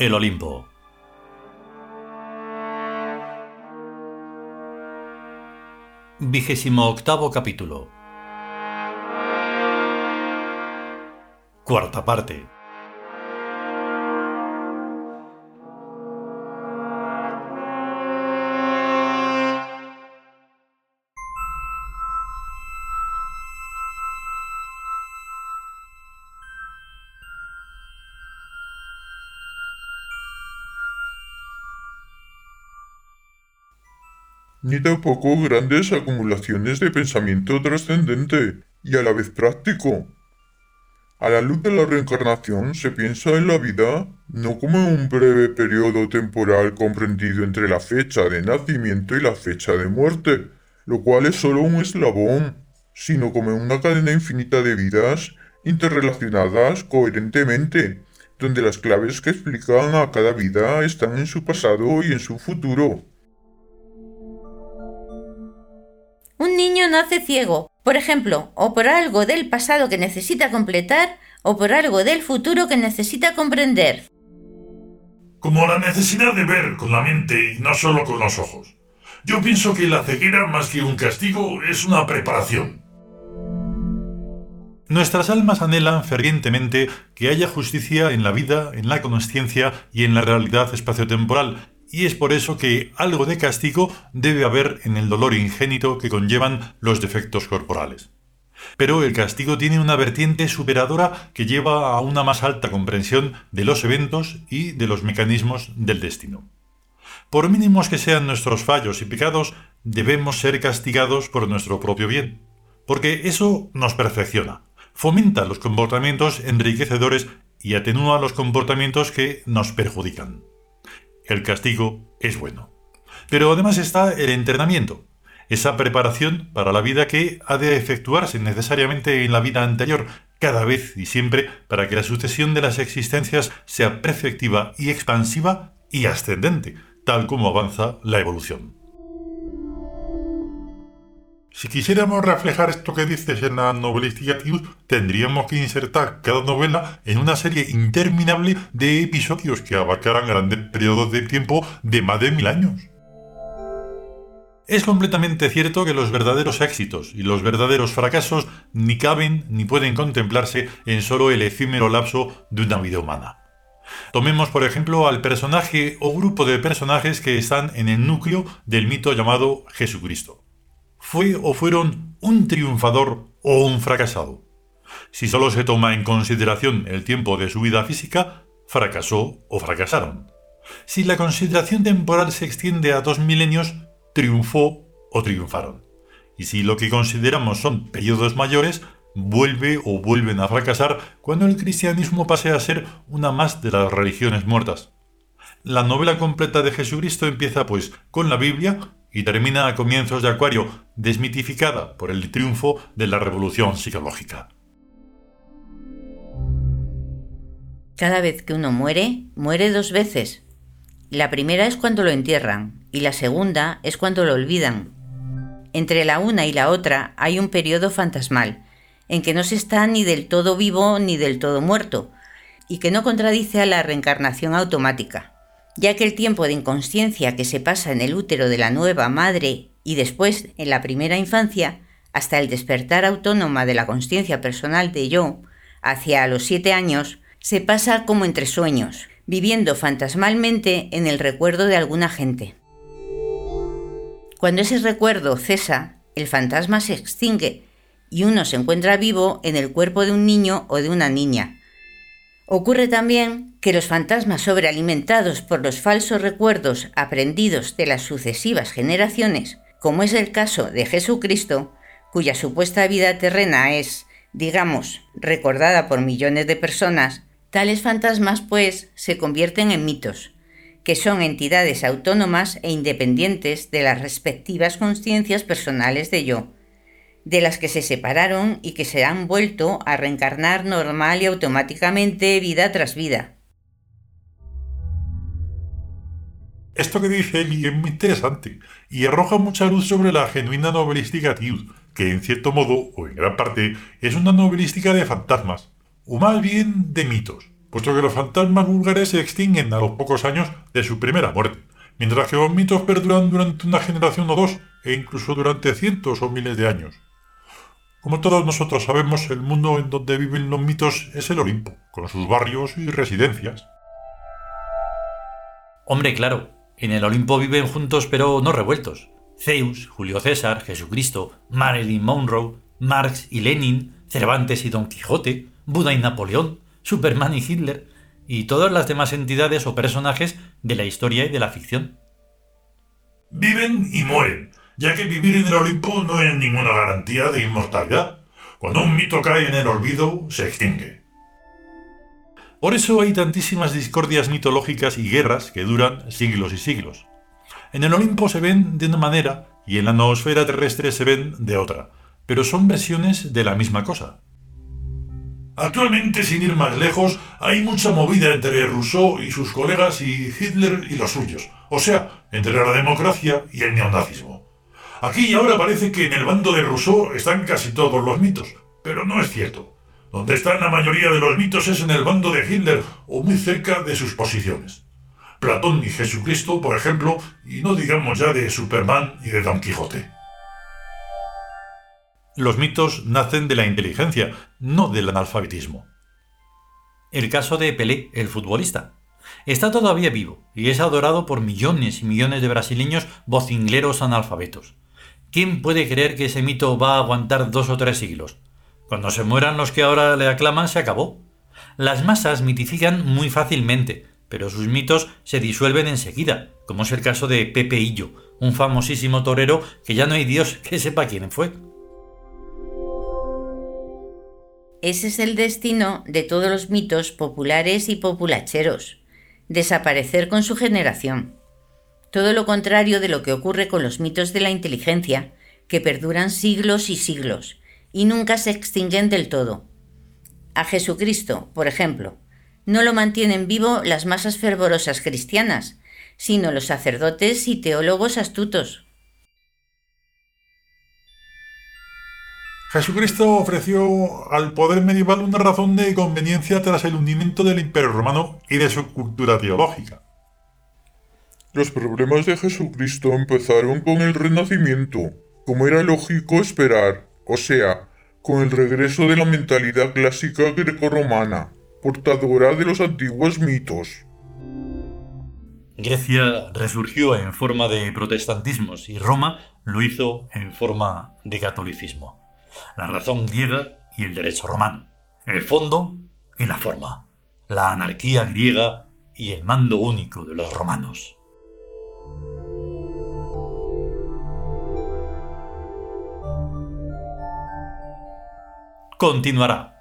El Olimpo. Vigésimo octavo capítulo. Cuarta parte. Ni tampoco grandes acumulaciones de pensamiento trascendente y a la vez práctico. A la luz de la reencarnación se piensa en la vida no como un breve periodo temporal comprendido entre la fecha de nacimiento y la fecha de muerte, lo cual es solo un eslabón, sino como una cadena infinita de vidas interrelacionadas coherentemente, donde las claves que explican a cada vida están en su pasado y en su futuro. Un niño nace ciego, por ejemplo, o por algo del pasado que necesita completar, o por algo del futuro que necesita comprender. Como la necesidad de ver con la mente y no solo con los ojos. Yo pienso que la ceguera, más que un castigo, es una preparación. Nuestras almas anhelan fervientemente que haya justicia en la vida, en la conciencia y en la realidad espaciotemporal, y es por eso que algo de castigo debe haber en el dolor ingénito que conllevan los defectos corporales. Pero el castigo tiene una vertiente superadora que lleva a una más alta comprensión de los eventos y de los mecanismos del destino. Por mínimos que sean nuestros fallos y pecados, debemos ser castigados por nuestro propio bien, porque eso nos perfecciona, fomenta los comportamientos enriquecedores y atenúa los comportamientos que nos perjudican. El castigo es bueno. Pero además está el entrenamiento, esa preparación para la vida que ha de efectuarse necesariamente en la vida anterior, cada vez y siempre, para que la sucesión de las existencias sea perfectiva y expansiva y ascendente, tal como avanza la evolución. Si quisiéramos reflejar esto que dices en la novelística tendríamos que insertar cada novela en una serie interminable de episodios que abarcaran grandes periodos de tiempo de más de mil años. Es completamente cierto que los verdaderos éxitos y los verdaderos fracasos ni caben ni pueden contemplarse en solo el efímero lapso de una vida humana. Tomemos por ejemplo al personaje o grupo de personajes que están en el núcleo del mito llamado Jesucristo fue o fueron un triunfador o un fracasado. Si solo se toma en consideración el tiempo de su vida física, fracasó o fracasaron. Si la consideración temporal se extiende a dos milenios, triunfó o triunfaron. Y si lo que consideramos son periodos mayores, vuelve o vuelven a fracasar cuando el cristianismo pase a ser una más de las religiones muertas. La novela completa de Jesucristo empieza pues con la Biblia y termina a comienzos de Acuario, desmitificada por el triunfo de la revolución psicológica. Cada vez que uno muere, muere dos veces. La primera es cuando lo entierran y la segunda es cuando lo olvidan. Entre la una y la otra hay un periodo fantasmal, en que no se está ni del todo vivo ni del todo muerto, y que no contradice a la reencarnación automática ya que el tiempo de inconsciencia que se pasa en el útero de la nueva madre y después en la primera infancia, hasta el despertar autónoma de la conciencia personal de yo, hacia los siete años, se pasa como entre sueños, viviendo fantasmalmente en el recuerdo de alguna gente. Cuando ese recuerdo cesa, el fantasma se extingue y uno se encuentra vivo en el cuerpo de un niño o de una niña, Ocurre también que los fantasmas sobrealimentados por los falsos recuerdos aprendidos de las sucesivas generaciones, como es el caso de Jesucristo, cuya supuesta vida terrena es, digamos, recordada por millones de personas, tales fantasmas pues se convierten en mitos, que son entidades autónomas e independientes de las respectivas conciencias personales de yo, de las que se separaron y que se han vuelto a reencarnar normal y automáticamente vida tras vida. Esto que dice Eli es muy interesante y arroja mucha luz sobre la genuina novelística Tiud, que en cierto modo, o en gran parte, es una novelística de fantasmas, o más bien de mitos, puesto que los fantasmas vulgares se extinguen a los pocos años de su primera muerte, mientras que los mitos perduran durante una generación o dos, e incluso durante cientos o miles de años. Como todos nosotros sabemos, el mundo en donde viven los mitos es el Olimpo, con sus barrios y residencias. Hombre, claro, en el Olimpo viven juntos pero no revueltos. Zeus, Julio César, Jesucristo, Marilyn Monroe, Marx y Lenin, Cervantes y Don Quijote, Buda y Napoleón, Superman y Hitler, y todas las demás entidades o personajes de la historia y de la ficción. Viven y mueren, ya que vivir en el Olimpo no es ninguna garantía de inmortalidad. Cuando un mito cae en el olvido, se extingue. Por eso hay tantísimas discordias mitológicas y guerras que duran siglos y siglos. En el Olimpo se ven de una manera y en la noosfera terrestre se ven de otra, pero son versiones de la misma cosa. Actualmente, sin ir más lejos, hay mucha movida entre Rousseau y sus colegas y Hitler y los suyos, o sea, entre la democracia y el neonazismo. Aquí y ahora parece que en el bando de Rousseau están casi todos los mitos, pero no es cierto. Donde están la mayoría de los mitos es en el bando de Hitler o muy cerca de sus posiciones. Platón y Jesucristo, por ejemplo, y no digamos ya de Superman y de Don Quijote. Los mitos nacen de la inteligencia, no del analfabetismo. El caso de Pelé, el futbolista. Está todavía vivo y es adorado por millones y millones de brasileños vocingleros analfabetos. ¿Quién puede creer que ese mito va a aguantar dos o tres siglos? Cuando se mueran los que ahora le aclaman, se acabó. Las masas mitifican muy fácilmente, pero sus mitos se disuelven enseguida, como es el caso de Pepe Illo, un famosísimo torero que ya no hay Dios que sepa quién fue. Ese es el destino de todos los mitos populares y populacheros, desaparecer con su generación. Todo lo contrario de lo que ocurre con los mitos de la inteligencia, que perduran siglos y siglos, y nunca se extinguen del todo. A Jesucristo, por ejemplo, no lo mantienen vivo las masas fervorosas cristianas, sino los sacerdotes y teólogos astutos. Jesucristo ofreció al poder medieval una razón de conveniencia tras el hundimiento del Imperio Romano y de su cultura teológica. Los problemas de Jesucristo empezaron con el Renacimiento, como era lógico esperar o sea, con el regreso de la mentalidad clásica grecorromana, portadora de los antiguos mitos. Grecia resurgió en forma de protestantismos y Roma lo hizo en forma de catolicismo. La razón griega y el derecho romano. El fondo y la forma. La anarquía griega y el mando único de los romanos. Continuará.